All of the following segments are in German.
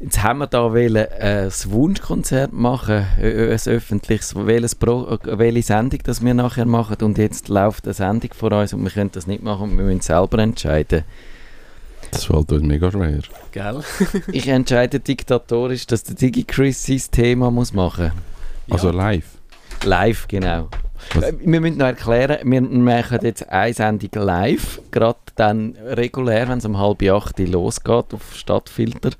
Jetzt haben wir da wollen, äh, ein Wunschkonzert machen, äh, ein öffentliches, welches Pro, äh, welche Sendung das wir nachher machen und jetzt läuft eine Sendung vor uns und wir können das nicht machen und wir müssen selber entscheiden. Das fällt uns mega schwer. Gell? Ich entscheide diktatorisch, dass der DigiChris sein Thema muss machen Also live. Live, genau. Was? Äh, Wir müssen noch erklären, wir machen jetzt eine Sendung live, gerade dann regulär, wenn es um halb acht losgeht auf Stadtfilter.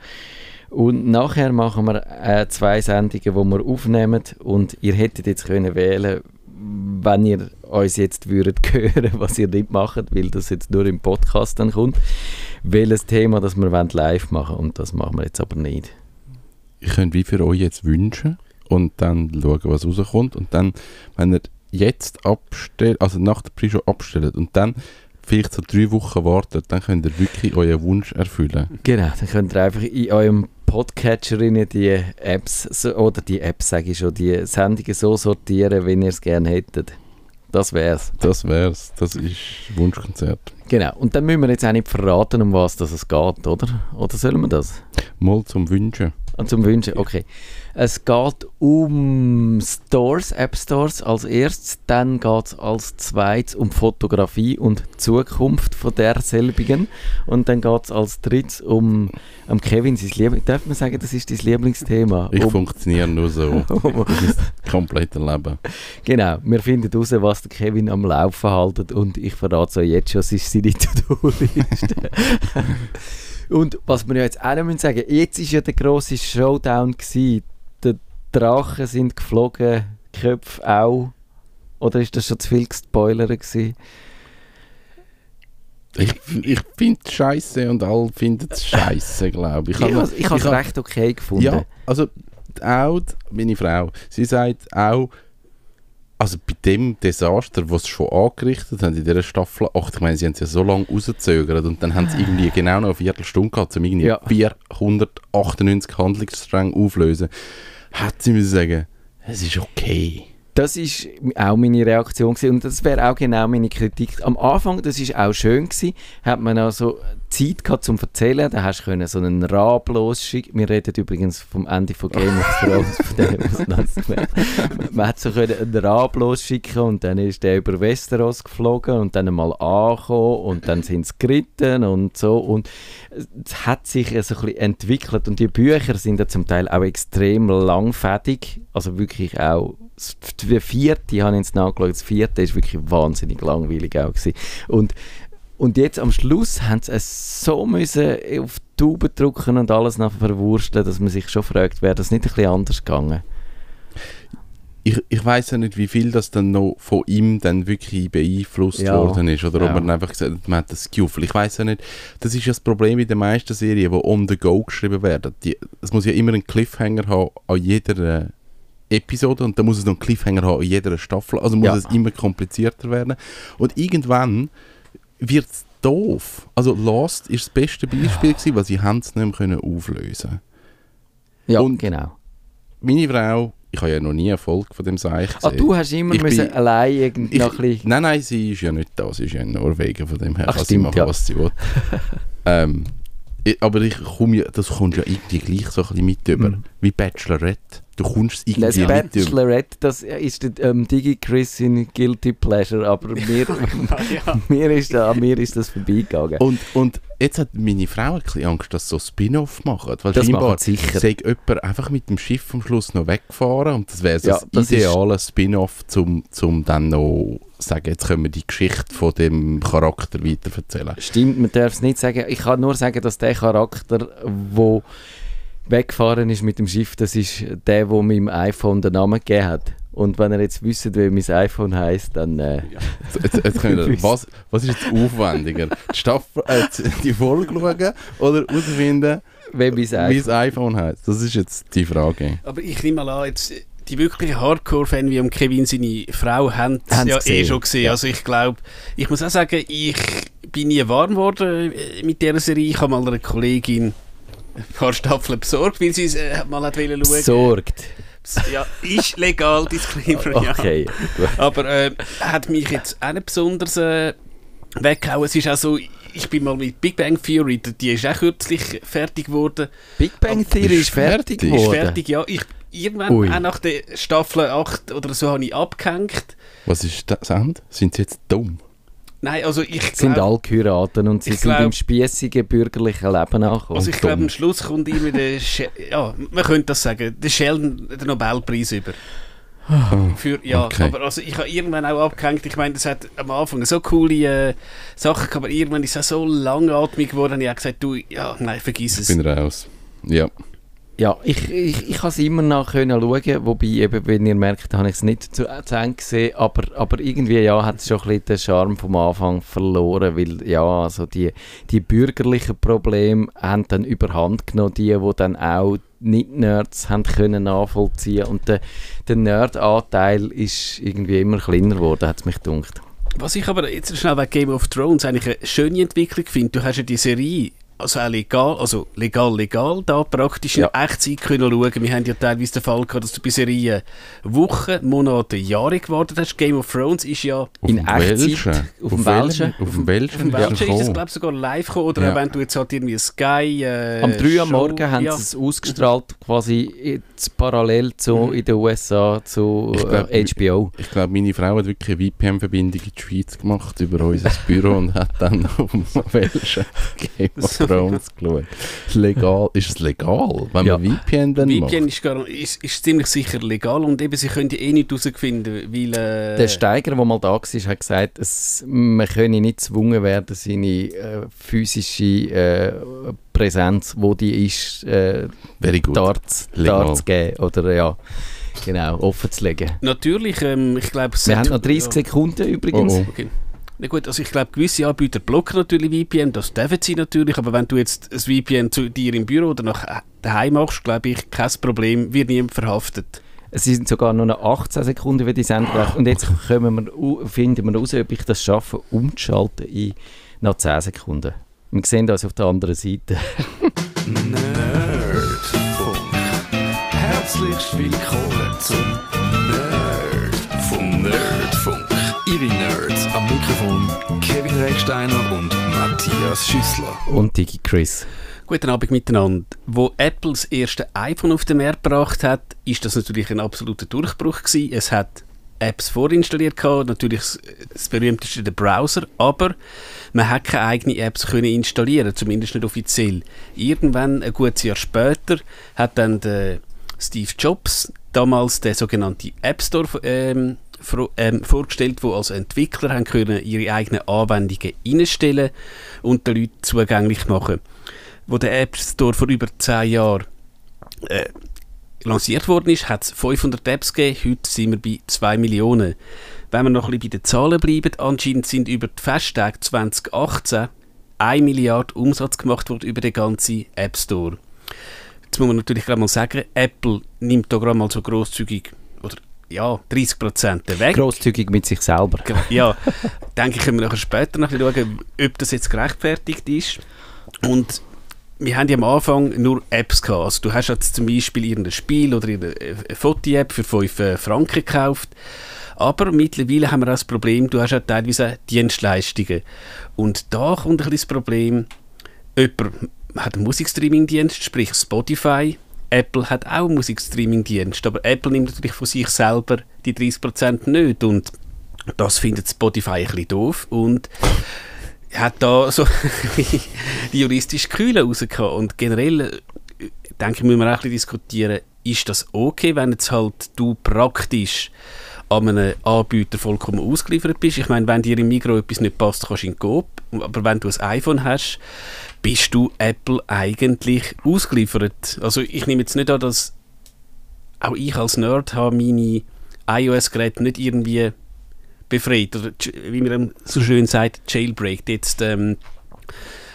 Und nachher machen wir äh, zwei Sendungen, die wir aufnehmen und ihr hättet jetzt können wählen, wenn ihr uns jetzt würdet hören, was ihr nicht macht, weil das jetzt nur im Podcast dann kommt, welches Thema das wir wollen live machen und das machen wir jetzt aber nicht. Ich könnte wie für euch jetzt wünschen und dann schauen, was rauskommt. Und dann, wenn ihr jetzt abstellt, also nach der Pre-Show abstellt und dann vielleicht so drei Wochen wartet, dann könnt ihr wirklich euren Wunsch erfüllen. Genau, dann könnt ihr einfach in eurem Podcatcher rein die Apps, so, oder die Apps sage ich schon, die Sendungen so sortieren, wie ihr es gerne hättet. Das wär's. Das wär's. Das ist Wunschkonzert. Genau. Und dann müssen wir jetzt auch nicht verraten, um was das es geht, oder? Oder sollen wir das? Mal zum Wünschen. Und zum Wünschen, okay. Es geht um Stores, App Stores als erstes, dann geht es als zweites um Fotografie und Zukunft von derselbigen und dann geht es als drittes um, um Kevin, sein Liebling. Darf man sagen, das ist dein Lieblingsthema? Ich um, funktioniere nur so. Das ist das komplette Leben. Genau, wir finden heraus, was der Kevin am Laufen haltet und ich verrate es euch jetzt schon, es ist seine To-Do-Liste. und was wir ja jetzt auch noch müssen sagen jetzt war ja der grosse Showdown, gewesen. die Drachen sind geflogen, die Köpfe auch. Oder ist das schon zu viel gespoilert gewesen? Ich, ich finde es scheiße und alle finden es scheiße, glaube ich. Ich, habe es recht okay gefunden. Ja, also Aud, meine Frau, sie sagt auch, also bei dem Desaster, was sie schon angerichtet haben in dieser Staffel 8, ich meine, sie haben es ja so lange rausgezögert und dann haben sie irgendwie genau noch eine Viertelstunde gehabt, um irgendwie Ja. 498 Handlungsstränge auflösen, hat sie müssen sagen, es ist okay. Das ist auch meine Reaktion gewesen. und das wäre auch genau meine Kritik. Am Anfang, das ist auch schön gewesen, hat man also Zeit gehabt zum Erzählen, da hast du so einen Rab losschicken. Wir reden übrigens vom Ende von Game of Thrones, von dem, man hat so einen Rab losschicken und dann ist der über Westeros geflogen und dann einmal angekommen und dann sind sie geritten und so und es hat sich so ein bisschen entwickelt und die Bücher sind ja zum Teil auch extrem langfädig, also wirklich auch das vierte, habe ich jetzt nachgeschaut, das vierte ist wirklich wahnsinnig langweilig auch gewesen. Und, und jetzt am Schluss haben sie es so müssen auf die Tube drücken und alles noch verwursteln, dass man sich schon fragt, wäre das nicht ein bisschen anders gegangen? Ich, ich weiß ja nicht, wie viel das dann noch von ihm dann wirklich beeinflusst Ja, worden ist. Oder ja. ob man einfach gesagt hat, man hat das Gefühl. Ich weiß ja nicht, das ist ja das Problem in den meisten Serien, die on the go geschrieben werden. Es muss ja immer einen Cliffhanger haben an jeder äh, Episode und dann muss es noch einen Cliffhanger haben an jeder Staffel. Also muss Ja. es immer komplizierter werden. Und irgendwann wird es doof. Also Lost ist das beste Beispiel, gewesen, weil sie haben es nicht mehr können auflösen Ja, Und- genau. Meine Frau, ich habe ja noch nie eine Folge von dem Seich Ah, gesehen. du hast immer Ich müssen bin- allein irgendwie Ich, noch ein bisschen... nein, nein, sie ist ja nicht da. Sie ist ja in Norwegen, von dem her Ach, kann sie stimmt, machen, ja. was sie will. ähm, ich, aber ich komme ja, das kommt ja irgendwie gleich so ein bisschen mit über. Mhm. Wie Bachelorette. Du kommst es Das irgendwie mit. Bachelorette, das ist der ähm, Digi-Chris in Guilty Pleasure, aber mir, ja. mir, ist, an mir ist das vorbeigegangen. Und, und jetzt hat meine Frau ein bisschen Angst, dass sie so Spin-off machen. Weil Das scheinbar sicher. sei jemand einfach mit dem Schiff am Schluss noch weggefahren und das wäre so Ja, das das ideale Spin-off, um zum dann noch sagen, jetzt können wir die Geschichte von dem Charakter weiterverzählen. Stimmt, man darf es nicht sagen. Ich kann nur sagen, dass der Charakter, der weggefahren ist mit dem Schiff, das ist der, der meinem iPhone den Namen gegeben hat. Und wenn ihr jetzt wisst, wie mein iPhone heißt, dann äh, Jetzt, jetzt können wir, was, was ist jetzt aufwendiger? Die, Staffel, äh, die Folge schauen oder herausfinden, wie mein iPhone. iPhone heißt? Das ist jetzt die Frage. Aber ich nehme mal an, jetzt, die wirklichen Hardcore-Fan wie am Kevin seine Frau haben es ja gesehen. eh schon gesehen. Ja. Also ich glaube, ich muss auch sagen, ich bin nie warm geworden äh, mit dieser Serie. Ich habe mal einer Kollegin ein paar Staffeln besorgt, weil sie es äh, mal hat wollen schauen. Besorgt. Ja, ist legal, Disclaimer, ja. Okay. gut. Aber äh, hat mich jetzt auch nicht besonders äh, weggehauen. Es ist auch so, ich bin mal mit Big Bang Theory, die ist auch kürzlich fertig geworden. Big Bang Theory ist fertig fertig. Ist geworden. fertig, ja. Ich, irgendwann, Ui. auch nach der Staffel 8 oder so, habe ich abgehängt. Was ist das Ende? Sind sie jetzt dumm? Nein, also ich sind glaube, alle geheiratet und sie Ich sind glaub- im spießigen bürgerlichen Leben angekommen. also ich glaube, am Schluss kommt immer der, She ja, man könnte das sagen, der Sheldon den Nobelpreis über. Für, ja, okay. aber also ich habe irgendwann auch abgehängt, ich meine, das hat am Anfang so coole äh, Sachen gehabt, aber irgendwann ist es so langatmig geworden, ich habe gesagt, du, ja, nein, vergiss Ich es. bin raus. Ja. Ja, ich, ich, ich kann es immer noch schauen, wobei, eben, wenn ihr merkt, habe ich es nicht zu, zu Ende gesehen, aber, aber irgendwie ja, hat es schon ein bisschen den Charme vom Anfang verloren, weil ja, also die, die bürgerlichen Probleme haben dann überhand genommen, die, die dann auch Nicht-Nerds haben können nachvollziehen und der, der Nerd-Anteil ist irgendwie immer kleiner geworden, hat es mich gedacht. Was ich aber jetzt schnell bei Game of Thrones eigentlich eine schöne Entwicklung finde, du hast ja die Serie, also auch legal, also legal, legal, da praktisch in Ja. Echtzeit können schauen. Wir haben ja teilweise den Fall gehabt, dass du bei Serien Wochen, Monate, Jahre gewartet hast. Game of Thrones ist ja Auf In dem Echtzeit, Welschen. auf dem Welschen. Auf dem Welschen Auf dem ist Welschen ist das, gekommen. glaube ich, sogar live gekommen. Oder Ja. wenn du jetzt halt irgendwie Sky. Äh, Am 3 Uhr am Morgen haben ja. sie es ausgestrahlt, quasi jetzt parallel zu, Mhm. in den USA zu Ich glaub, äh, HBO. Ich glaube, meine Frau hat wirklich eine VPN-Verbindung in die Schweiz gemacht über unser Büro und hat dann auf dem Welschen Game of Thrones geschaut. Ist legal. Ist es legal, wenn Ja. man VPN dann VPN macht? ist, gar, ist, ist ziemlich sicher legal und eben, sie können ja eh nicht herausfinden, weil... Äh, Der Steiger, der mal da war, hat gesagt, es, man könne nicht gezwungen werden, seine äh, physische äh, Präsenz, wo die ist, äh, darts, darts geben oder ja, genau, offen zu legen. Natürlich, ähm, ich glaube... Wir haben noch 30 Sekunden übrigens. Oh, oh. Okay. Na gut, also ich glaube, gewisse Anbieter blocken natürlich VPN, das dürfen sie natürlich, aber wenn du jetzt ein VPN zu dir im Büro oder nach äh, daheim machst, glaube ich, kein Problem, wird niemand verhaftet. Es sind sogar nur noch 18 Sekunden für die Sendung. Und jetzt wir, finden wir raus, ob ich das schaffe, umzuschalten in noch 10 Sekunden. Wir sehen das auf der anderen Seite. Nerdfunk. Herzlich willkommen zum Nerdfunk. Ihre Nerds am Mikrofon Kevin Recksteiner und Matthias Schüssler. Und Digi Chris. Guten Abend miteinander. Wo Apple das erste iPhone auf den Markt gebracht hat, ist das natürlich ein absoluter Durchbruch gewesen. Es hat Apps vorinstalliert gehabt, natürlich das, berühmteste der Browser, aber man hat keine eigenen Apps können installieren, zumindest nicht offiziell. Irgendwann, ein gutes Jahr später, hat dann der Steve Jobs damals den sogenannten App Store ähm, ähm, vorgestellt, wo als Entwickler haben können ihre eigenen Anwendungen einstellen und den Leuten zugänglich machen. Wo der App Store vor über 10 Jahren äh, lanciert worden ist, hat es 500 Apps gegeben, heute sind wir bei 2 Millionen. Wenn wir noch ein bisschen bei den Zahlen bleiben, anscheinend sind über die Festtage 2018 1 Milliarde Umsatz gemacht worden über den ganzen App Store. Jetzt muss man natürlich gerade mal sagen, Apple nimmt da gerade mal so großzügig ja, 30% weg. Grosszügig mit sich selber. Ja, denke ich, können wir nachher später noch schauen, ob das jetzt gerechtfertigt ist. Und wir haben ja am Anfang nur Apps gehabt. Also du hast jetzt zum Beispiel irgendein Spiel oder eine Foto-App für 5 äh, Franken gekauft. Aber mittlerweile haben wir auch das Problem, du hast ja teilweise Dienstleistungen. Und da kommt ein bisschen das Problem, jemand hat einen Musikstreaming-Dienst, sprich Spotify. Apple hat auch einen Musikstreaming-Dienst, aber Apple nimmt natürlich von sich selber die 30% nicht. Und das findet Spotify ein bisschen doof und hat da so die juristische Kühle rausgehauen. Und generell, äh, denke ich, müssen wir auch ein bisschen diskutieren, ist das okay, wenn jetzt halt du praktisch an einem Anbieter vollkommen ausgeliefert bist. Ich meine, wenn dir im Migros etwas nicht passt, kannst du in Coop. Aber wenn du ein iPhone hast, bist du Apple eigentlich ausgeliefert. Also ich nehme jetzt nicht an, dass auch ich als Nerd habe meine iOS-Geräte nicht irgendwie befreit. Oder wie man so schön sagt, jailbreakt. Jetzt ähm,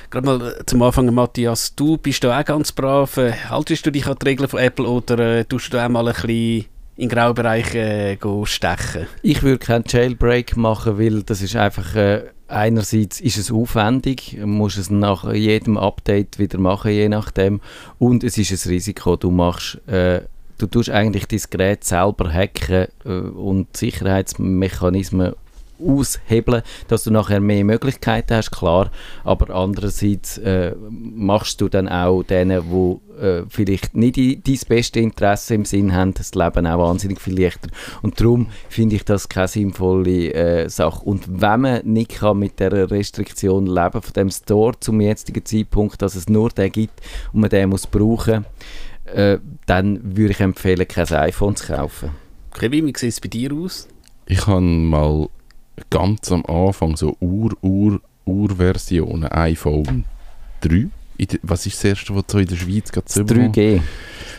gerade mal äh, zum Anfang, Matthias, du bist da auch ganz brav. Äh, haltest du dich an die Regeln von Apple oder äh, tust du auch mal ein bisschen in den Graubereich äh, stechen? Ich würde keinen Jailbreak machen, weil das ist einfach, äh, einerseits ist es aufwendig, man muss es nach jedem Update wieder machen, je nachdem, und es ist ein Risiko, du machst, äh, du tust eigentlich dein Gerät selber hacken äh, und Sicherheitsmechanismen aushebeln, dass du nachher mehr Möglichkeiten hast, klar, aber andererseits äh, machst du dann auch denen, die äh, vielleicht nicht die, dein beste Interesse im Sinn haben, das Leben auch wahnsinnig viel leichter. Und darum finde ich das keine sinnvolle äh, Sache. Und wenn man nicht kann mit der Restriktion leben von dem Store zum jetzigen Zeitpunkt, dass es nur den gibt und man den muss brauchen, äh, dann würde ich empfehlen, kein iPhone zu kaufen. Kevin, wie sieht es bei dir aus? Ich habe mal ganz am Anfang so Ur-Ur-Ur-Versionen iPhone 3. In der- Was ist das erste, was so in der Schweiz gerade so 3G.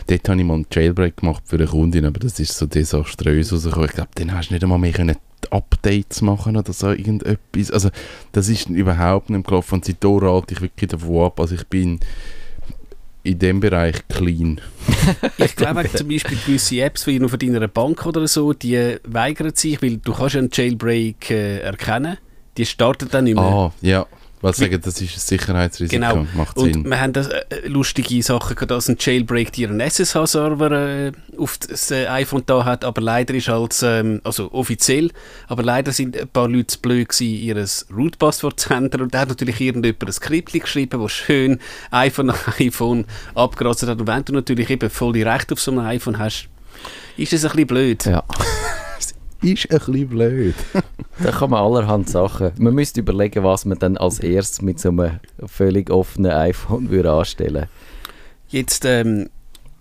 Dort habe ich mal einen Jailbreak gemacht für eine Kundin, aber das ist so desaströs rausgekommen. Ich glaube, dann hast du nicht einmal mehr können Updates machen oder so irgendetwas. Also das ist überhaupt nicht gelaufen und seitdem halte ich wirklich davon ab. Also ich bin in dem Bereich clean. Ich glaube zum Beispiel gewisse Apps wie nur von deiner Bank oder so, die weigern sich, weil du kannst ja einen Jailbreak äh, erkennen. Die startet dann nicht mehr. Ah, ja. Weil sagen, das ist ein Sicherheitsrisiko. Genau. Macht Und Sinn. wir haben das, äh, lustige Sachen gehabt, dass ein Jailbreak dir einen SSH-Server äh, auf das äh, iPhone da hat, aber leider ist als, ähm, also offiziell, aber leider sind ein paar Leute zu blöd gewesen, ihr Root-Passwort zu ändern und da hat natürlich irgendjemand ein Skript geschrieben, das schön iPhone nach iPhone abgerastet hat und wenn du natürlich eben volle Recht auf so einem iPhone hast, ist das ein bisschen blöd. Ja. Ist ein bisschen blöd. Da kann man allerhand Sachen. Man müsste überlegen, was man dann als erstes mit so einem völlig offenen iPhone würde anstellen Jetzt, ähm,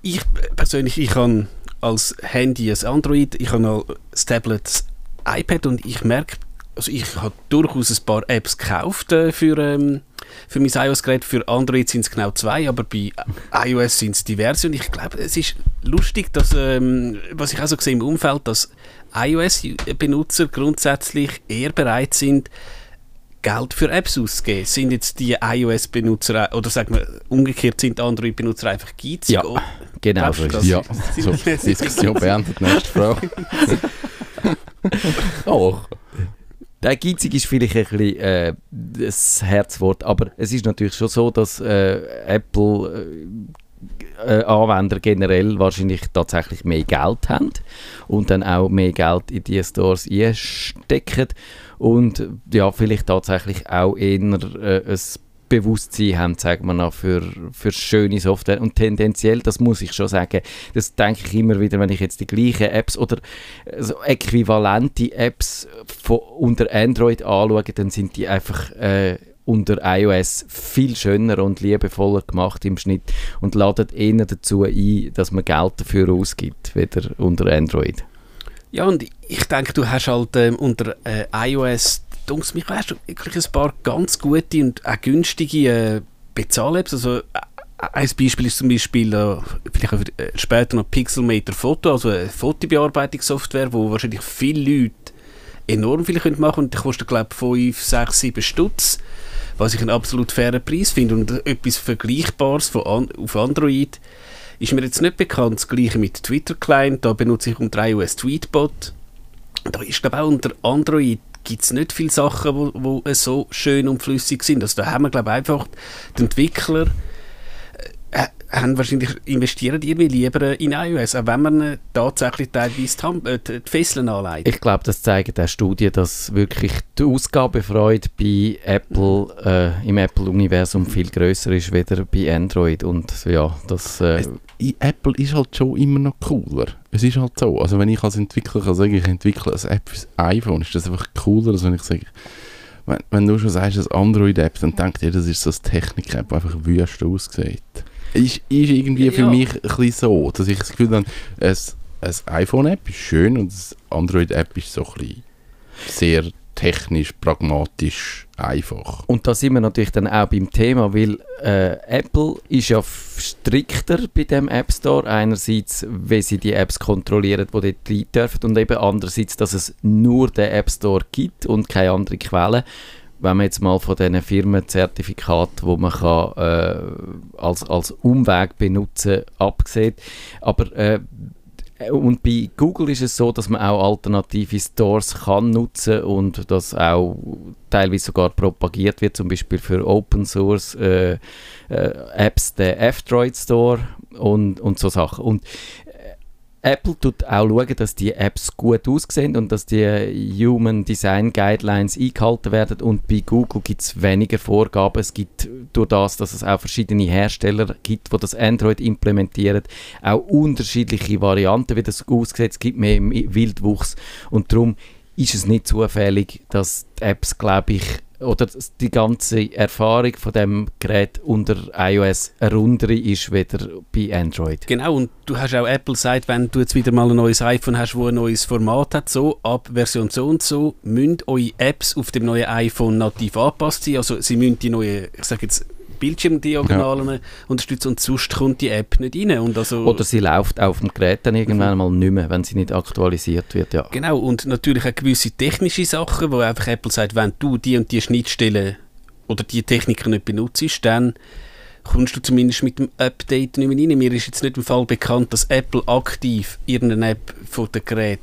ich persönlich, ich habe als Handy ein Android, ich habe noch das Tablet, das iPad und ich merke, also ich habe durchaus ein paar Apps gekauft äh, für, ähm, für mein iOS-Gerät. Für Android sind es genau zwei, aber bei iOS sind es diverse und ich glaube, es ist lustig, dass, ähm, was ich auch so sehe im Umfeld, dass iOS-Benutzer grundsätzlich eher bereit sind, Geld für Apps auszugeben. Sind jetzt die iOS-Benutzer, oder sagen wir umgekehrt, sind Android-Benutzer einfach geizig? Ja, Oh, Genau so du ist. Ja, so, Diskussion beendet. Nächste Frage. Oh. Der Geizig ist vielleicht ein bisschen äh, das Herzwort, aber es ist natürlich schon so, dass äh, Apple äh, äh, Anwender generell wahrscheinlich tatsächlich mehr Geld haben und dann auch mehr Geld in die Stores einstecken und ja, vielleicht tatsächlich auch eher äh, ein Bewusstsein haben, sagen wir noch, für, für schöne Software. Und tendenziell, das muss ich schon sagen, das denke ich immer wieder, wenn ich jetzt die gleichen Apps oder so äquivalente Apps von, unter Android anschaue, dann sind die einfach äh, unter iOS viel schöner und liebevoller gemacht im Schnitt und laden eher dazu ein, dass man Geld dafür ausgibt, weder unter Android. Ja, und ich denke, du hast halt ähm, unter äh, iOS, dunks mich hast wirklich ein paar ganz gute und auch günstige äh, Bezahl-Apps. Also, äh, ein Beispiel ist zum Beispiel äh, vielleicht auch äh, später noch Pixelmator Photo, also eine Fotobearbeitungssoftware, wo wahrscheinlich viele Leute enorm viel können machen und die kostet glaube ich 5, 6, 7 Stutz, was ich einen absolut fairen Preis finde und etwas Vergleichbares von an, auf Android ist mir jetzt nicht bekannt. Das gleiche mit Twitter Client, da benutze ich unter iOS Tweetbot. Da ist glaube auch unter Android gibt es nicht viele Sachen, äh, so schön und flüssig sind. Also da haben wir glaube einfach die Entwickler haben wahrscheinlich investieren die irgendwie lieber in iOS, auch wenn man äh, tatsächlich teilweise die, äh, die Fesseln anlegt. Ich glaube, das zeigen auch Studien, dass wirklich die Ausgabefreude bei Apple äh, im Apple-Universum viel größer ist, weder bei Android. Und ja, das... Äh, Apple ist halt schon immer noch cooler. Es ist halt so. Also wenn ich als Entwickler kann sagen, ich entwickle eine App fürs iPhone, ist das einfach cooler, als wenn ich sage, wenn, wenn du schon sagst, eine Android-App, dann denkt ihr, das ist so eine Technik-App, die einfach wüst aussieht. Ist, ist irgendwie für Ja. mich ein bisschen so, dass ich das Gefühl habe, ein, ein iPhone-App ist schön und eine Android-App ist so ein bisschen sehr technisch, pragmatisch, einfach. Und da sind wir natürlich dann auch beim Thema, weil äh, Apple ist ja strikter bei dem App Store. Einerseits, wie sie die Apps kontrollieren, die dort rein dürfen und eben andererseits, dass es nur den App Store gibt und keine andere Quelle. Wenn man jetzt mal von diesen Firmenzertifikaten, wo man kann, äh, als, als Umweg benutzen abgesehen. Aber äh, und bei Google ist es so, dass man auch alternative Stores kann nutzen und das auch teilweise sogar propagiert wird, zum Beispiel für Open Source äh, äh, Apps, der F-Droid Store und, und so Sachen. Und Apple tut auch schauen, dass die Apps gut aussehen und dass die Human Design Guidelines eingehalten werden. Und bei Google gibt es weniger Vorgaben. Es gibt durch das, dass es auch verschiedene Hersteller gibt, die das Android implementieren, auch unterschiedliche Varianten, wie das aussieht. Es gibt mehr Wildwuchs. Und darum ist es nicht zufällig, dass die Apps, glaube ich, oder die ganze Erfahrung von dem Gerät unter iOS eine rundere ist, weder bei Android. Genau, und du hast auch Apple gesagt, wenn du jetzt wieder mal ein neues iPhone hast, wo ein neues Format hat, so ab Version so und so, müssen eure Apps auf dem neuen iPhone nativ angepasst sein. Also sie müssen die neue, ich sage jetzt Bildschirmdiagonalen ja. unterstützen und sonst kommt die App nicht rein. Und also Oder sie läuft auf dem Gerät dann irgendwann mhm. mal nicht mehr, wenn sie nicht aktualisiert wird. Ja. Genau, und natürlich auch gewisse technische Sachen, wo einfach Apple sagt, wenn du die und die Schnittstelle oder die Techniker nicht benutzt, dann kommst du zumindest mit dem Update nicht mehr rein. Mir ist jetzt nicht im Fall bekannt, dass Apple aktiv irgendeine App von dem Gerät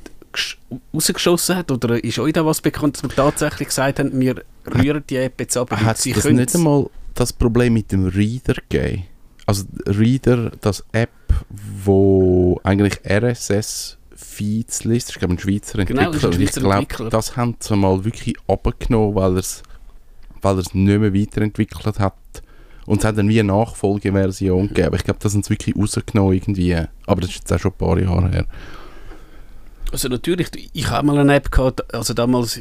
rausgeschossen hat? Oder ist euch da was bekannt, dass wir tatsächlich gesagt haben, wir rühren die App jetzt ab? Hat sie das nicht einmal das Problem mit dem Reader gegeben. Also Reader, das App, wo eigentlich RSS-Feeds liest, ist glaube ein Schweizer Entwickler. Genau, und ich glaube, das haben sie mal wirklich abgenommen, weil er es weil nicht mehr weiterentwickelt hat. Und es hat dann wie eine Nachfolgeversion gegeben. Ich glaube, das haben sie wirklich rausgenommen irgendwie. Aber das ist jetzt auch schon ein paar Jahre her. Also natürlich, ich habe mal eine App gehabt, also damals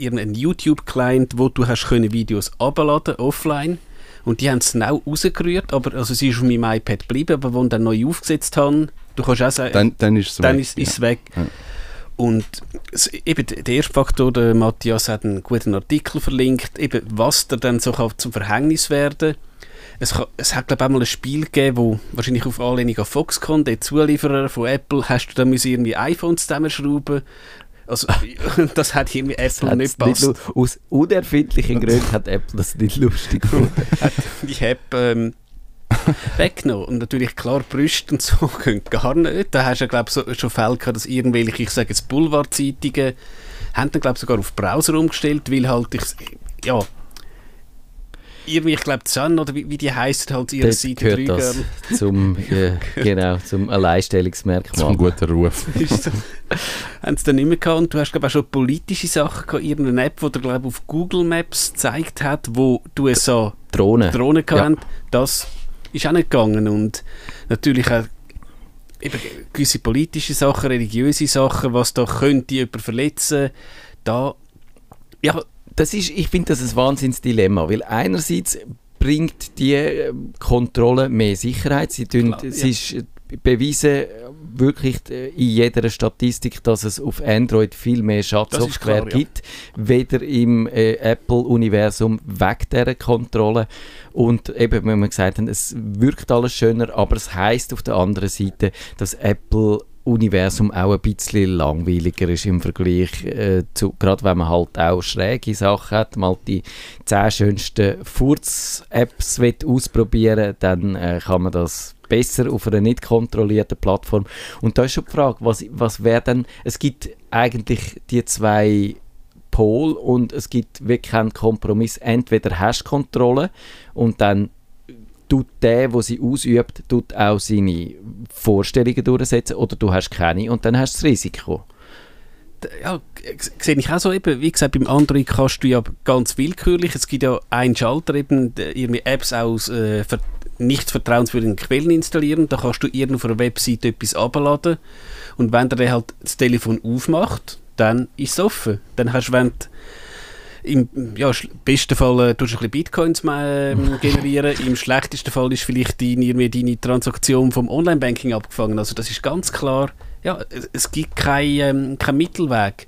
irgendeinen YouTube-Client, wo du hast können Videos abladen offline und die haben es genau rausgerührt, aber also sie ist auf meinem iPad geblieben, aber wenn ich dann neu aufgesetzt habe, du kannst auch sagen, dann, dann ist es dann weg. Ist, ist weg. Ja. Und eben der erste Faktor, der Matthias hat einen guten Artikel verlinkt, eben was da dann so kann zum Verhängnis werden es, kann, es hat glaube ich auch mal ein Spiel gegeben, wo wahrscheinlich auf Anlehnung an Foxconn, der Zulieferer von Apple, hast du da irgendwie iPhones zusammenschrauben also, das hat irgendwie Apple nicht passt. Nicht, aus unerfindlichen Gründen hat Apple das nicht lustig gefunden. die App ähm, weggenommen. Und natürlich, klar, Brüste und so gehen gar nicht. Da hast du, glaube ich, so, schon Fälle gehabt, dass irgendwelche, ich sage jetzt Boulevardzeitungen, haben dann, glaube ich, sogar auf Browser umgestellt, weil halt, ich, ja, irgendwie, ich glaube, Sun oder wie, wie die heisst, halt ihre Seite gehört das zum, äh, genau, zum Alleinstellungsmerkmal. Zum guten Ruf. so. haben sie dann nicht mehr gehabt und du hast, glaube ich, auch schon politische Sachen gehabt, irgendeine App, die dir, glaube auf Google Maps gezeigt hat, wo du es so Drohnen, Drohnen ja. das ist auch nicht gegangen und natürlich auch eben gewisse politische Sachen, religiöse Sachen, was da könnte jemand verletzen, da ja, das ist, ich finde das ein Wahnsinnsdilemma, weil einerseits bringt die äh, Kontrolle mehr Sicherheit. Sie, tun, Klar, es ja. ist bewiesen wirklich äh, in jeder Statistik, dass es auf Android viel mehr Schadsoftware klar, gibt, ja. weder im äh, Apple-Universum weg dieser Kontrolle. Und eben, wenn wir gesagt haben, es wirkt alles schöner, aber es heißt auf der anderen Seite, dass Apple Universum auch ein bisschen langweiliger ist im Vergleich äh, zu, gerade wenn man halt auch schräge Sachen hat, mal die 10 schönsten Furz-Apps ausprobieren dann äh, kann man das besser auf einer nicht kontrollierten Plattform. Und da ist schon die Frage, was, was wäre denn, es gibt eigentlich die zwei Pol und es gibt wirklich keinen Kompromiss. Entweder hast du Kontrolle und dann tut der, der sie ausübt, tut auch seine Vorstellungen durchsetzen oder du hast keine und dann hast du das Risiko. Ja, sehe ich auch so eben, wie gesagt, beim Android kannst du ja ganz willkürlich, es gibt ja einen Schalter eben, irgendwie Apps aus äh, nicht vertrauenswürdigen Quellen installieren, da kannst du irgendwo auf einer Webseite etwas abladen und wenn der halt das Telefon aufmacht, dann ist es offen. Dann hast du, wenn im ja, besten Fall äh, tust du ein bisschen Bitcoins äh, generieren, im schlechtesten Fall ist vielleicht deine, deine Transaktion vom Online-Banking abgefangen. Also das ist ganz klar, ja, es gibt keinen ähm, kein Mittelweg.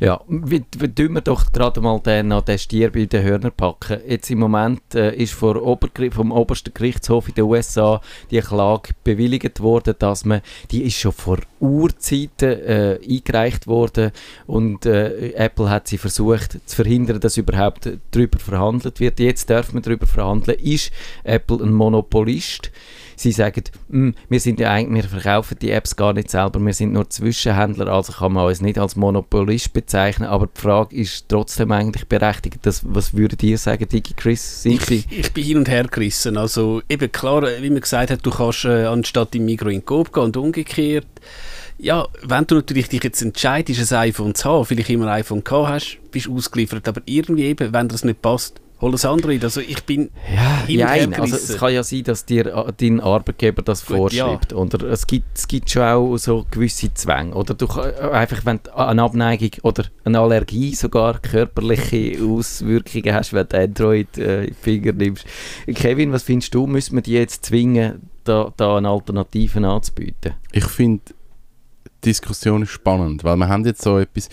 Ja, wie, tun wir doch gerade mal den, noch den Stier bei den Hörner packen. Jetzt im Moment äh, ist vor Obergericht, vom obersten Gerichtshof in den USA die Klage bewilligt worden, dass man, die ist schon vor Urzeiten äh, eingereicht worden und äh, Apple hat sie versucht zu verhindern, dass überhaupt darüber verhandelt wird. Jetzt darf man darüber verhandeln. Ist Apple ein Monopolist? Sie sagen, «Hm, wir sind ja eigentlich, wir verkaufen die Apps gar nicht selber, wir sind nur Zwischenhändler, also kann man uns nicht als Monopolist bezeichnen, aber die Frage ist trotzdem eigentlich berechtigt. Das, was würdet ihr sagen, DigiChris? Sind Sie? Ich, ich bin hin und her gerissen. Also eben klar, wie man gesagt hat, du kannst äh, anstatt im Migro in Coop gehen und umgekehrt. Ja, wenn du natürlich dich jetzt entscheidest, ein iPhone zu haben, vielleicht immer ein iPhone gehabt hast, bist du ausgeliefert. Aber irgendwie eben, wenn das nicht passt, hol ein Android. Also ich bin Ja, nein, also es kann ja sein, dass dir äh, dein Arbeitgeber das Gut, vorschreibt. Oder es gibt, es gibt schon auch so gewisse Zwänge. Oder du, äh, einfach, wenn du eine Abneigung oder eine Allergie, sogar körperliche Auswirkungen hast, wenn du Android äh, in die Finger nimmst. Kevin, was findest du, müssen wir die jetzt zwingen, da, da eine Alternative anzubieten? Ich finde, die Diskussion ist spannend, weil wir haben jetzt so etwas,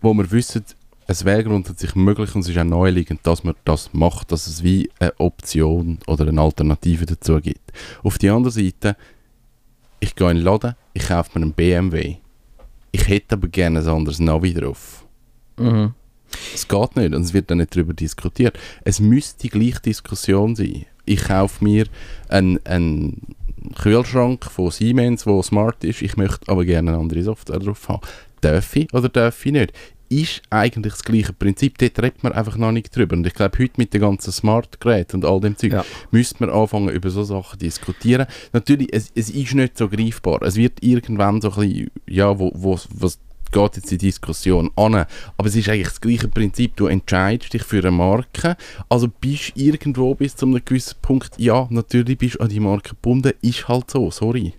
wo wir wissen, es wäre grundsätzlich möglich und es ist auch naheliegend, dass man das macht, dass es wie eine Option oder eine Alternative dazu gibt. Auf der anderen Seite, ich gehe in den Laden, ich kaufe mir einen BMW. Ich hätte aber gerne ein anderes Navi drauf. Mhm. Es geht nicht und es wird dann nicht darüber diskutiert. Es müsste die gleiche Diskussion sein. Ich kaufe mir einen, einen Kühlschrank von Siemens, der smart ist, ich möchte aber gerne eine andere Software drauf haben. Darf ich oder darf ich nicht? Ist eigentlich das gleiche Prinzip. Dort redet man einfach noch nicht drüber. Und ich glaube, heute mit den ganzen Smart-Geräten und all dem Zeug Ja. müsste man anfangen, über so Sachen zu diskutieren. Natürlich, es, es ist nicht so greifbar. Es wird irgendwann so ein bisschen, ja, wo, wo, was geht jetzt die Diskussion an. Aber es ist eigentlich das gleiche Prinzip. Du entscheidest dich für eine Marke, also bist irgendwo bis zu einem gewissen Punkt, ja, natürlich bist du an die Marke gebunden, ist halt so, sorry.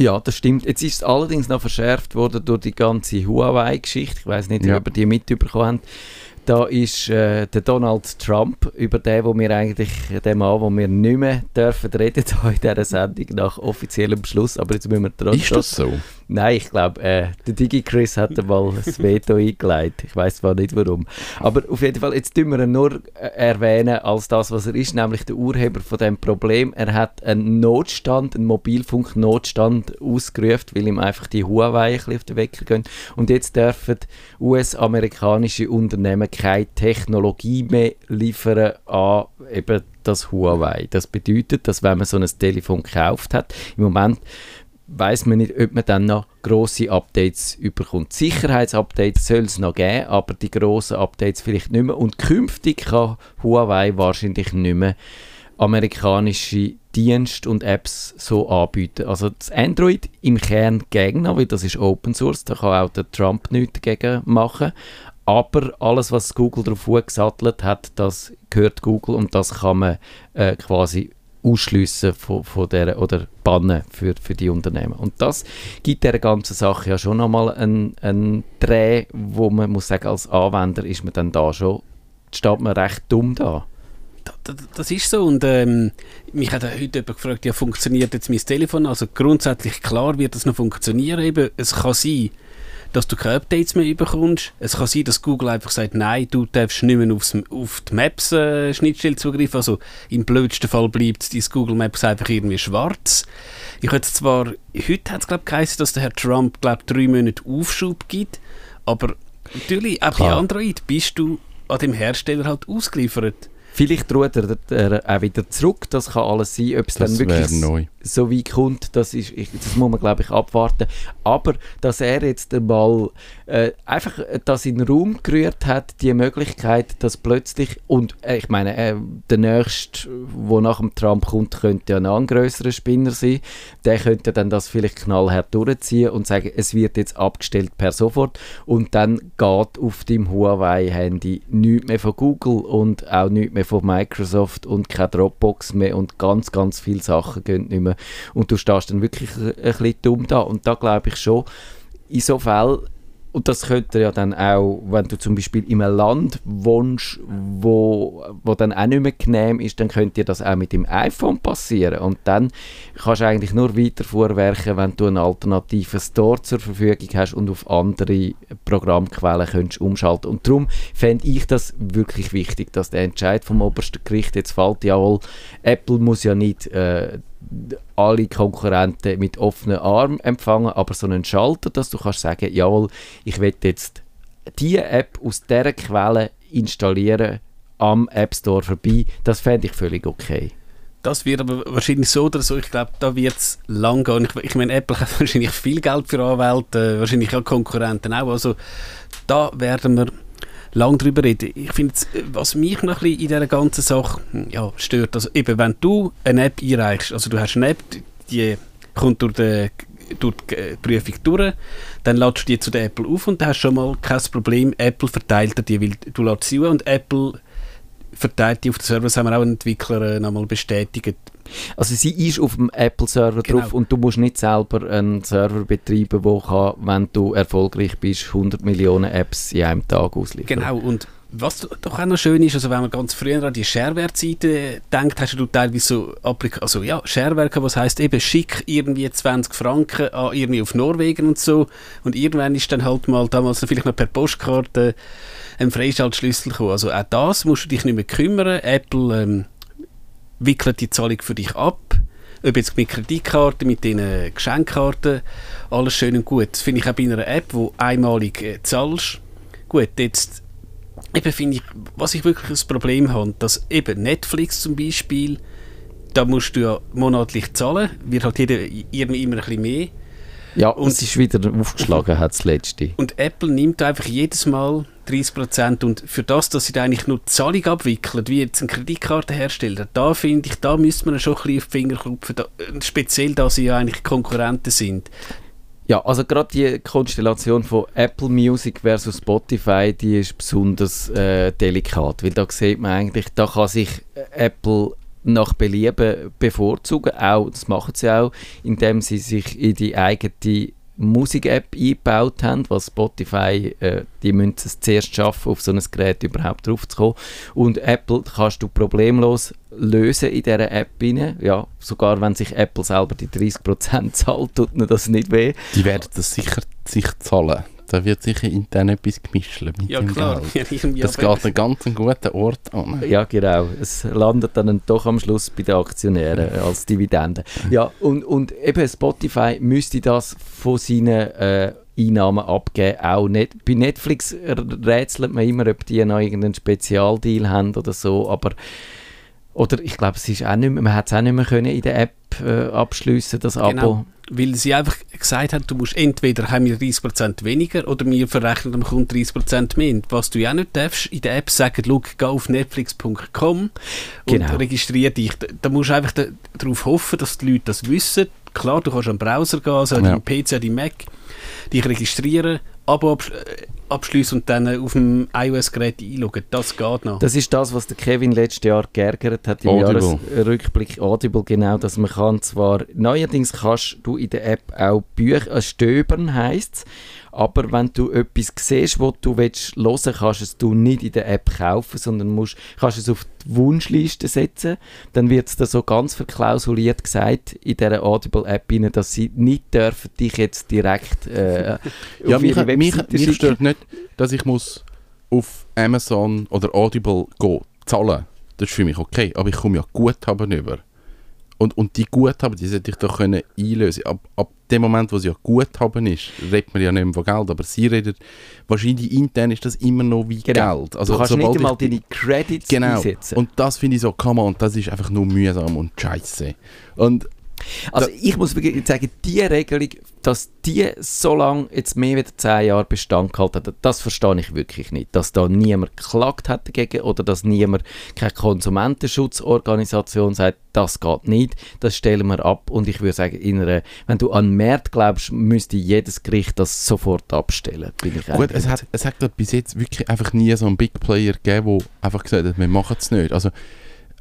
Ja, das stimmt. Jetzt ist es allerdings noch verschärft worden durch die ganze Huawei-Geschichte. Ich weiß nicht, Ja. ob ihr die mitbekommen habt. Da ist äh, der Donald Trump, über den, wo wir eigentlich, den Mann, wo wir nicht mehr dürfen reden, da in dieser Sendung nach offiziellem Beschluss. Aber jetzt müssen wir trotzdem... Ist das so? Nein, ich glaube, äh, der DigiChris hat mal das Veto eingeleitet. Ich weiß zwar nicht warum. Aber auf jeden Fall, jetzt tun wir ihn nur äh, erwähnen als das, was er ist, nämlich der Urheber von dem Problem. Er hat einen Notstand, einen Mobilfunknotstand ausgerufen, weil ihm einfach die Huawei ein bisschen auf den Wecker gehen. Und jetzt dürfen US-amerikanische Unternehmen keine Technologie mehr liefern an eben das Huawei. Das bedeutet, dass wenn man so ein Telefon gekauft hat, im Moment weiß man nicht, ob man dann noch grosse Updates überkommt. Sicherheitsupdates soll es noch geben, aber die grossen Updates vielleicht nicht mehr. Und künftig kann Huawei wahrscheinlich nicht mehr amerikanische Dienste und Apps so anbieten. Also das Android im Kern noch, weil das ist Open Source, da kann auch der Trump nichts dagegen machen. Aber alles, was Google darauf gesattelt hat, das gehört Google und das kann man äh, quasi ausschliessen von, von der, oder bannen für, für die Unternehmen. Und das gibt der ganzen Sache ja schon nochmal einen, einen Dreh, wo man muss sagen, als Anwender ist man dann da schon, steht man recht dumm da. Da- da- Das ist so und ähm, mich hat heute jemand gefragt, ja funktioniert jetzt mein Telefon? Also grundsätzlich klar wird das noch funktionieren. Eben, es kann sein, dass du keine Updates mehr bekommst. Es kann sein, dass Google einfach sagt, nein, du darfst nicht mehr aufs, auf die Maps-Schnittstelle zugreifen. Also im blödsten Fall bleibt dein Google Maps einfach irgendwie schwarz. Ich hätte zwar, heute hat es glaube ich geheißen, dass der Herr Trump glaube drei Monate Aufschub gibt, aber natürlich, auch bei Klar. Android bist du an dem Hersteller halt ausgeliefert. Vielleicht ruht er, er auch wieder zurück, das kann alles sein, ob es dann wirklich neu. so weit kommt, das, ist, ich, das muss man glaube ich abwarten. Aber dass er jetzt einmal äh, einfach äh, das in den Raum gerührt hat, die Möglichkeit, dass plötzlich, und äh, ich meine, äh, der Nächste, der nach dem Trump kommt, könnte ja noch ein grösserer Spinner sein, der könnte dann das vielleicht knallhart durchziehen und sagen, es wird jetzt abgestellt per sofort und dann geht auf dem Huawei-Handy nichts mehr von Google und auch nichts mehr von Microsoft und keine Dropbox mehr und ganz, ganz viele Sachen gehen nicht mehr. Und du stehst dann wirklich ein bisschen dumm da. Und da glaube ich schon, in so Fällen und das könnte ja dann auch, wenn du zum Beispiel in einem Land wohnst, wo, wo dann auch nicht mehr genehm ist, dann könnte dir das auch mit dem iPhone passieren. Und dann kannst du eigentlich nur weiter vorwerken, wenn du einen alternativen Store zur Verfügung hast und auf andere Programmquellen könntest umschalten. Und darum fände ich das wirklich wichtig, dass der Entscheid vom obersten Gericht jetzt fällt. Jawohl, Apple muss ja nicht äh, alle Konkurrenten mit offenen Armen empfangen, aber so einen Schalter, dass du kannst sagen, jawohl, ich will jetzt diese App aus dieser Quelle installieren am App Store vorbei, das fände ich völlig okay. Das wird aber wahrscheinlich so oder so. Ich glaube, da wird es lang gehen. Ich, ich meine, Apple hat wahrscheinlich viel Geld für Anwälte, äh, wahrscheinlich auch Konkurrenten auch. Also da werden wir lang drüber reden. Ich finde, was mich noch ein bisschen in dieser ganzen Sache ja, stört, also eben, wenn du eine App einreichst, also du hast eine App, die kommt durch die, durch die Prüfung durch, dann ladest du die zu der Apple auf und dann hast schon mal kein Problem, Apple verteilt dir die, weil du ladest sie und Apple verteilt die auf den Server, das haben wir auch Entwickler äh, nochmal bestätigt. Also sie ist auf dem Apple-Server Genau. drauf und du musst nicht selber einen Server betreiben, der kann, wenn du erfolgreich bist, 100 Millionen Apps in einem Tag ausliefern. Genau, und was doch auch noch schön ist, also wenn man ganz früher an die Shareware-Seite denkt, hast du teilweise so Applik also ja, Shareware, was heißt eben, schick irgendwie 20 Franken an irgendwie auf Norwegen und so und irgendwann ist dann halt mal damals vielleicht noch per Postkarte ein Freischaltschlüssel gekommen. Also auch das musst du dich nicht mehr kümmern. Apple ähm, wickelt die Zahlung für dich ab. Ob jetzt mit Kreditkarte, mit den Geschenkkarten, alles schön und gut. Das finde ich auch bei einer App, wo einmalig äh, zahlst. Gut, jetzt eben finde ich, was ich wirklich das Problem habe, dass eben Netflix zum Beispiel, da musst du ja monatlich zahlen, wird halt jeder irgendwie immer ein bisschen mehr. Ja, Und- und es ist wieder aufgeschlagen, hat das letzte. Und Apple nimmt einfach jedes Mal 30% und für das, dass sie da eigentlich nur die Zahlung abwickeln, wie jetzt ein Kreditkartenhersteller, da finde ich, da müsste man schon ein bisschen auf die Finger klopfen, da, äh, speziell, da sie ja eigentlich Konkurrenten sind. Ja, also gerade die Konstellation von Apple Music versus Spotify, die ist besonders äh, delikat, weil da sieht man eigentlich, da kann sich äh, Apple nach Belieben bevorzugen, auch, das machen sie auch, indem sie sich in die eigene Musik-App eingebaut haben, was Spotify, äh, die müssen es zuerst schaffen, auf so ein Gerät überhaupt draufzukommen. Und Apple kannst du problemlos lösen in dieser App rein. Ja, sogar wenn sich Apple selber die 30% zahlt, tut mir das nicht weh. Die werden das sicher sich zahlen. Da wird sicher intern etwas gemischt mit Ja dem klar, Geld. Das geht an ganz einen guten Ort an. Ja, genau. Es landet dann doch am Schluss bei den Aktionären als Dividende. Ja, und, und eben Spotify müsste das von seinen äh, Einnahmen abgeben. Auch nicht. Bei Netflix rätselt man immer, ob die noch irgendeinen Spezialdeal haben oder so, aber oder ich glaube, es ist auch nicht mehr, man hat es auch nicht mehr können in der App äh, abschließen, das Abo. Genau. Weil sie einfach gesagt hat, du musst entweder haben wir 30% weniger oder wir verrechnen dem Kunden 30% mehr. Und Was du ja auch nicht darfst, in der App sagen, schau, geh auf netflix.com und Genau. registriere dich. Da, da musst du einfach da, darauf hoffen, dass die Leute das wissen. Klar, du kannst am Browser gehen, also an Ja. deinem PC, an deinem Mac, dich registrieren, Abo äh, abschließen und dann auf dem iOS-Gerät einloggen. Das geht noch. Das ist das, was der Kevin letztes Jahr geärgert hat im Audible. Jahresrückblick Audible, genau, dass man kann zwar, neuerdings kannst du in der App auch Bücher, äh, stöbern heisst aber wenn du etwas siehst, was du willst hören, kannst es du nicht in der App kaufen, sondern musst, kannst es auf die Wunschliste setzen, dann wird es da so ganz verklausuliert gesagt in dieser Audible-App, dass sie nicht dürfen dich jetzt direkt äh, Ja, auf mich, ihre mich, Webseite mich stört nicht, dass ich muss auf Amazon oder Audible gehen, zahlen. Das ist für mich okay, aber ich komme ja Guthaben über. Und, und die Guthaben, die sollte ich doch können einlösen ab, ab dem Moment, wo es ja Guthaben ist, redet man ja nicht mehr von Geld, aber sie redet, wahrscheinlich intern ist das immer noch wie Genau. Geld. Also du kannst nicht einmal deine Credits Genau. einsetzen. Und das finde ich so, come on, das ist einfach nur mühsam und scheiße. Und Also ich muss wirklich sagen, die Regelung, dass die so lange, jetzt mehr als 10 Jahre Bestand gehalten hat, das verstehe ich wirklich nicht. Dass da niemand geklagt hat dagegen oder dass niemand, keine Konsumentenschutzorganisation sagt, das geht nicht, das stellen wir ab. Und ich würde sagen, in einer, wenn du an Markt glaubst, müsste jedes Gericht das sofort abstellen. Bin ich Gut, es hat, es hat bis jetzt wirklich einfach nie so einen Big Player gegeben, der einfach gesagt hat, wir machen es nicht. Also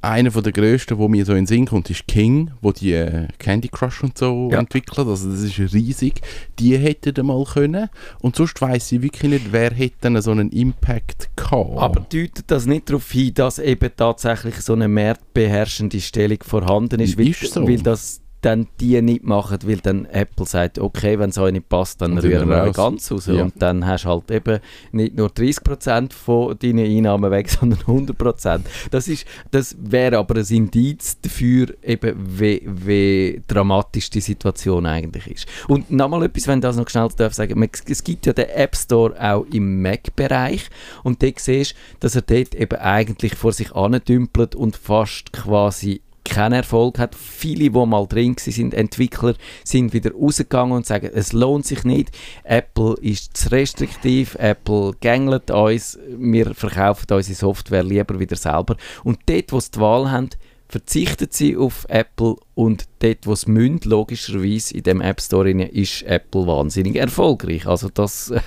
einer von der grössten, wo mir so in den Sinn kommt, ist King, wo die äh, Candy Crush und so Ja. entwickelt. Also das ist riesig. Die hätten dann mal können. Und sonst weiss ich wirklich nicht, wer hätte so einen Impact gehabt. Aber deutet das nicht darauf hin, dass eben tatsächlich so eine marktbeherrschende Stellung vorhanden ist, weil, Ist so. weil das dann die nicht machen, weil dann Apple sagt, okay, wenn es euch nicht passt, dann Und rühren wir euch ganz raus. Ja. Und dann hast du halt eben nicht nur 30% von deinen Einnahmen weg, sondern 100%. Das, ist, das wäre aber ein Indiz dafür, eben, wie, wie dramatisch die Situation eigentlich ist. Und nochmal etwas, wenn ich das noch schnell darf sagen, man- es gibt ja den App Store auch im Mac-Bereich und dort siehst dass er dort eben eigentlich vor sich andümpelt und fast quasi keinen Erfolg hat. Viele, die mal drin sind, Entwickler, sind wieder rausgegangen und sagen, es lohnt sich nicht. Apple ist zu restriktiv, Apple gängelt uns, wir verkaufen unsere Software lieber wieder selber. Und dort, wo sie die Wahl haben, verzichten sie auf Apple und dort, wo es münd, logischerweise in dem App Store rein, ist Apple wahnsinnig erfolgreich. Also das äh,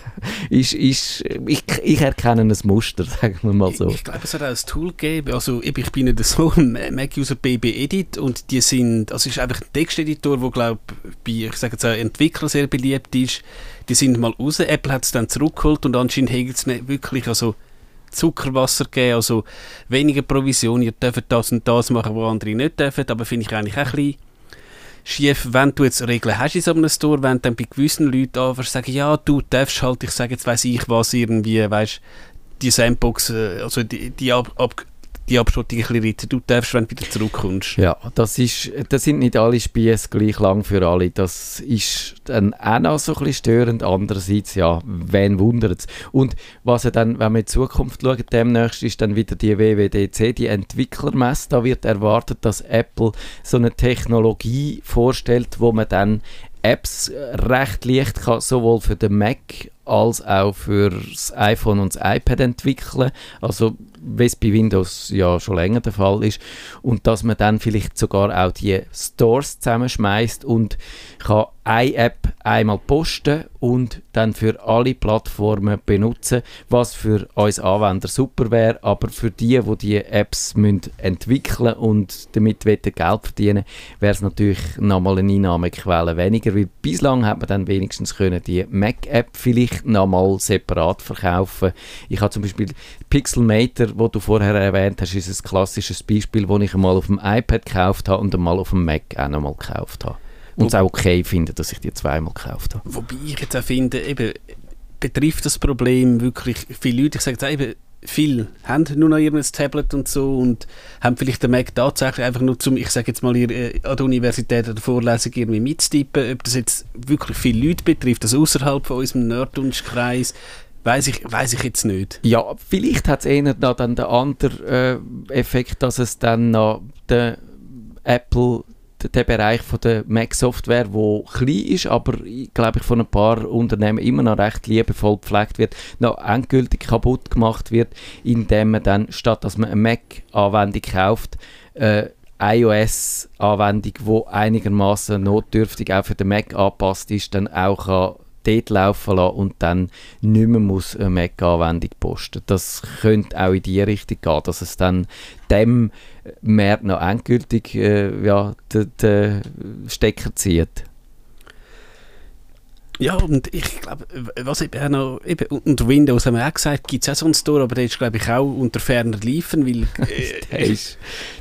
ist, ist ich, ich erkenne ein Muster, sagen wir mal so. Ich, ich glaube, es hat auch ein Tool gegeben, also ich bin nicht so ein Mac-User BB Edit und die sind, also es ist einfach ein Texteditor, der glaube bei, ich sage jetzt auch Entwicklern sehr beliebt ist. Die sind mal raus, Apple hat es dann zurückgeholt und anscheinend hegt es wirklich, also Zuckerwasser geben, also weniger Provision, ihr dürft das und das machen, wo andere nicht dürfen, aber finde ich eigentlich auch ein schief, wenn du jetzt Regeln hast in so einem Store, wenn dann bei gewissen Leuten anfängst, sagen, ja, du darfst halt, ich sage jetzt, weiß ich was, irgendwie, weißt die Sandbox, äh, also die, die ab, ab, die Abschottung ein bisschen reiten. Du darfst, wenn du wieder zurückkommst. Ja, das, ist, das sind nicht alle Spiesse gleich lang für alle. Das ist dann auch noch so ein bisschen störend. Andererseits, ja, wen wundert es? Und was dann, wenn wir in die Zukunft schauen, demnächst ist dann wieder die WWDC, die Entwicklermesse. Da wird erwartet, dass Apple so eine Technologie vorstellt, wo man dann Apps recht leicht kann, sowohl für den Mac als auch für das iPhone und das iPad entwickeln. Also wie es bei Windows ja schon länger der Fall ist. Und dass man dann vielleicht sogar auch die Stores zusammenschmeißt und kann eine App einmal posten und dann für alle Plattformen benutzen, was für uns Anwender super wäre, aber für die, die die Apps entwickeln und damit Geld verdienen, wäre es natürlich nochmal eine Einnahmequelle weniger, weil bislang hat man dann wenigstens können die Mac-App vielleicht nochmal separat verkaufen. Ich habe zum Beispiel Pixelmator, wo du vorher erwähnt hast, ist ein klassisches Beispiel, das ich einmal auf dem iPad gekauft habe und einmal auf dem Mac auch nochmal gekauft habe. Und es auch okay finde, dass ich die zweimal gekauft habe. Wobei ich jetzt auch finde, eben, betrifft das Problem wirklich viele Leute, ich sage jetzt eben, viele haben nur noch ihr Tablet und so und haben vielleicht den Mac tatsächlich einfach nur zum, ich sage jetzt mal, äh, an der Universität oder der Vorlesung irgendwie mitstippen. Ob das jetzt wirklich viele Leute betrifft, also außerhalb von unserem Nerdwunschkreis, weiß ich, weiss ich jetzt nicht. Ja, vielleicht hat es eher noch dann den anderen äh, Effekt, dass es dann noch der Apple der Bereich von der Mac-Software, der klein ist, aber glaube ich von ein paar Unternehmen immer noch recht liebevoll gepflegt wird, noch endgültig kaputt gemacht wird, indem man dann, statt dass man eine Mac-Anwendung kauft, äh, iOS-Anwendung, die einigermaßen notdürftig auch für den Mac angepasst ist, dann auch kann dort laufen lassen und dann nicht mehr muss eine Mac-Anwendung posten. Das könnte auch in die Richtung gehen, dass es dann dem Markt noch endgültig äh, ja, den, den Stecker zieht. Ja, und ich glaube, was eben auch noch, eben, unter Windows haben wir auch gesagt, gibt es auch so einen Store, aber der ist, glaube ich, auch unter ferner Liefen, weil... Äh, der ist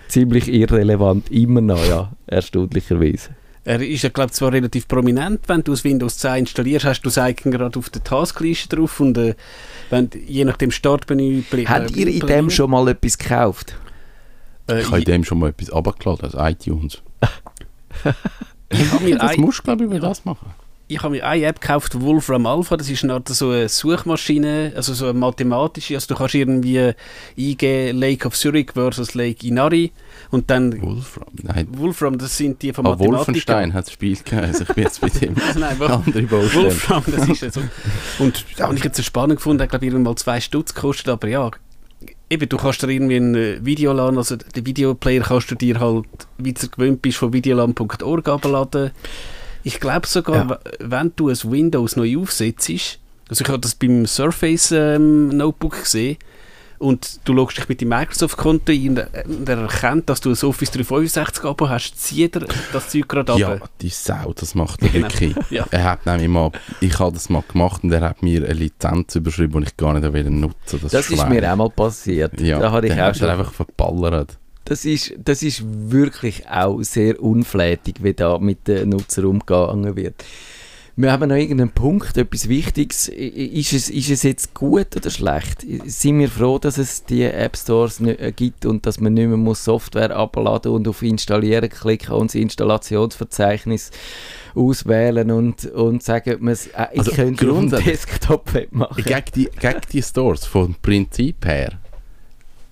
ziemlich irrelevant, immer noch, ja, erstaunlicherweise. Er ist ja, glaube zwar relativ prominent, wenn du das Windows 10 installierst, hast du das Icon gerade auf der Taskliste drauf und äh, wenn, je nach dem Startmenü... Habt ihr in dem schon mal etwas gekauft? Äh, ich habe in dem schon mal etwas abgeladen, also iTunes. ich das musst du, glaube ich, über das machen ich habe mir eine App gekauft, Wolfram Alpha, das ist eine so eine Suchmaschine, also so eine mathematische, also du kannst irgendwie eingeben Lake of Zurich versus Lake Inari und dann... Wolfram? Nein. Wolfram, das sind die von Mathematik. Wolfenstein hat das Spiel gegeben, also ich bin jetzt mit dem nein, andere Baustelle. Wolfram, das ist ja so. Und da habe ich jetzt so spannend gefunden, ich glaube, irgendwann mal zwei Stutz gekostet, aber ja, eben, du kannst dir irgendwie ein äh, Video laden, also den Videoplayer kannst du dir halt, wie du gewöhnt bist, von videolan.org abladen ich glaube sogar, ja. wenn du ein Windows neu aufsetzt, also ich habe das beim Surface ähm, Notebook gesehen, und du logst dich mit dem Microsoft-Konto ein und er erkennt, dass du ein Office 365 Abo hast, zieht er das Zeug gerade ab. Ja, die Sau, das macht er genau. wirklich. ja. Er hat nämlich mal, ich habe das mal gemacht und er hat mir eine Lizenz überschrieben, die ich gar nicht nutzen Das, das ist mir auch mal passiert. Ja, da habe ich auch schon einfach verballert das ist, das ist wirklich auch sehr unflätig, wie da mit den Nutzern umgegangen wird. Wir haben noch irgendeinen Punkt, etwas Wichtiges. Ist es, ist es jetzt gut oder schlecht? Sind wir froh, dass es die App Stores äh, gibt und dass man nicht mehr muss Software abladen und auf Installieren klicken und das Installationsverzeichnis auswählen und, und sagen, man, äh, ich also könnte einen Desktop-Web machen. Gegen die, gegen die Stores vom Prinzip her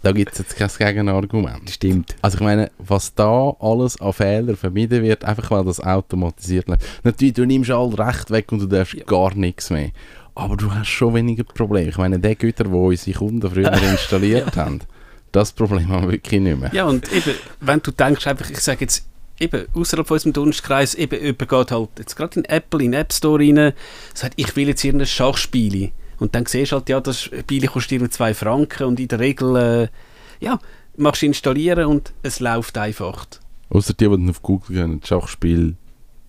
da gibt es jetzt kein Gegenargument. Stimmt. Also ich meine, was da alles an Fehlern vermieden wird, einfach weil das automatisiert läuft. Natürlich, du nimmst all Recht weg und du darfst gar nichts mehr. Aber du hast schon weniger Probleme. Ich meine, der Güter, die unsere Kunden früher installiert haben, das Problem haben wir wirklich nicht mehr. Ja, und eben, wenn du denkst, einfach, ich sage jetzt, eben, außerhalb von unserem Dunstkreis, eben, jemand geht halt jetzt gerade in Apple, in den App Store rein, sagt, ich will jetzt hier ein Schachspiel. Und dann siehst du halt, ja, das Spiel kostet irgendwie 2 Franken und in der Regel, äh, ja, machst du installieren und es läuft einfach. Außer die, die dann auf Google gehen, das Schachspiel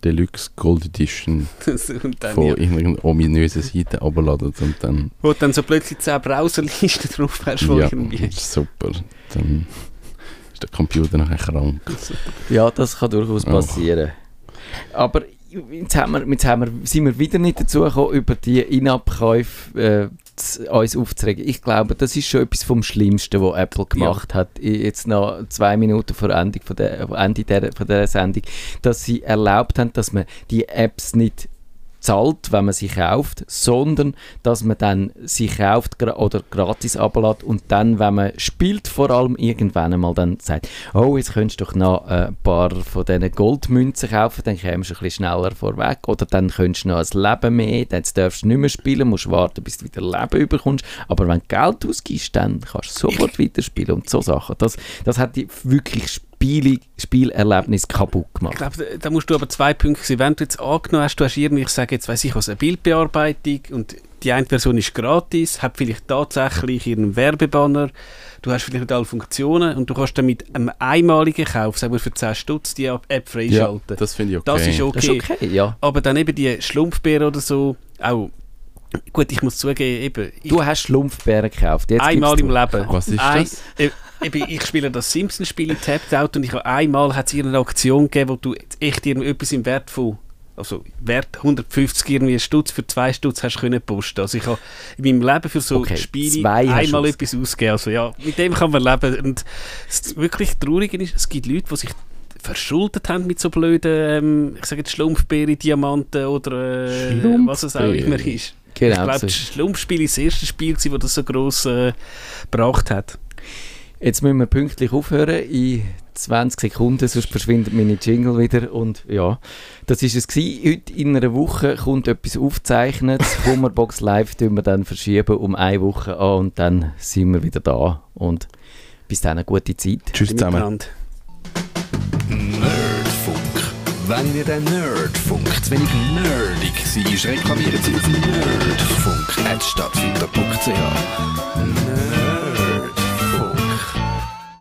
Deluxe Gold Edition und dann, von ja, irgendeiner ominösen Seite abladen und dann... wo du dann so plötzlich 10 Browserlisten drauf hast, wo Ja, irgendwie... super. Dann ist der Computer nachher krank. Ja, das kann durchaus passieren. Aber jetzt, haben wir, jetzt haben wir, sind wir wieder nicht dazu gekommen, über die In-App-Käufe äh, uns aufzuregen. Ich glaube, das ist schon etwas vom Schlimmsten, was Apple gemacht hat. I- Jetzt noch zwei Minuten vor Ende, von der, Ende der, von der Sendung, dass sie erlaubt haben, dass man die Apps nicht zahlt, wenn man sie kauft, sondern dass man dann sie kauft oder gratis ablädt und dann, wenn man spielt, vor allem irgendwann einmal dann sagt, oh, jetzt könntest du doch noch äh, ein paar von diesen Goldmünzen kaufen, dann kommst du ein bisschen schneller vorweg oder dann könntest du noch ein Leben mehr, dann darfst du nicht mehr spielen, musst warten, bis du wieder Leben überkommst, aber wenn du Geld ausgibst, dann kannst du sofort weiterspielen und so Sachen. Das, das hat die wirklich Spiele, Spielerlebnis kaputt Ich gemacht. glaube, da, musst du aber zwei Punkte sehen. Wenn du jetzt angenommen hast, du hast irgendwie, ich sage jetzt, weiß ich was, eine Bildbearbeitung und die eine Version ist gratis, hat vielleicht tatsächlich ihren Werbebanner, du hast vielleicht nicht alle Funktionen und du kannst dann mit einem einmaligen Kauf, sagen wir für 10 Stutz, die App Ja, freischalten. das finde ich okay. das ist okay. Das ist okay, ja. Aber dann eben die Schlumpfbeeren oder so, auch, gut, ich muss zugeben, eben, ich, Du hast Schlumpfbären gekauft. Jetzt einmal im Leben. Was ist Ein- das? Eben, ich spiele das Simpsons-Spiel in Tapped Out und ich habe einmal hat es eine Aktion gegeben, wo du echt irgendetwas im Wert von also Wert 150 irgendwie Stutz für zwei Stutz hast können posten. Also ich habe in meinem Leben für so Okay, Spiele einmal etwas ausgegeben. Also ja, mit dem kann man leben. Und das wirklich Traurige ist, es gibt Leute, die sich verschuldet haben mit so blöden, ähm, ich sage jetzt Schlumpfbeere, Diamanten oder äh, was es auch immer ist. Genau, ich glaube, das. Schlumpfspiel ist das erste Spiel, das das so gross äh, gebracht hat. Jetzt müssen wir pünktlich aufhören. In 20 Sekunden, sonst verschwindet meine Jingle wieder. Und ja, das ist es gewesen. Heute in einer Woche kommt etwas aufgezeichnet. Das Hummerbox Live tun wir dann verschieben um eine Woche an und dann sind wir wieder da. Und bis dann eine gute Zeit. Tschüss zusammen. Nerdfunk. Wenn ihr den Nerdfunk zu wenig nerdig seid, reklamiert sie auf nerdfunk.stadtfilter.ch.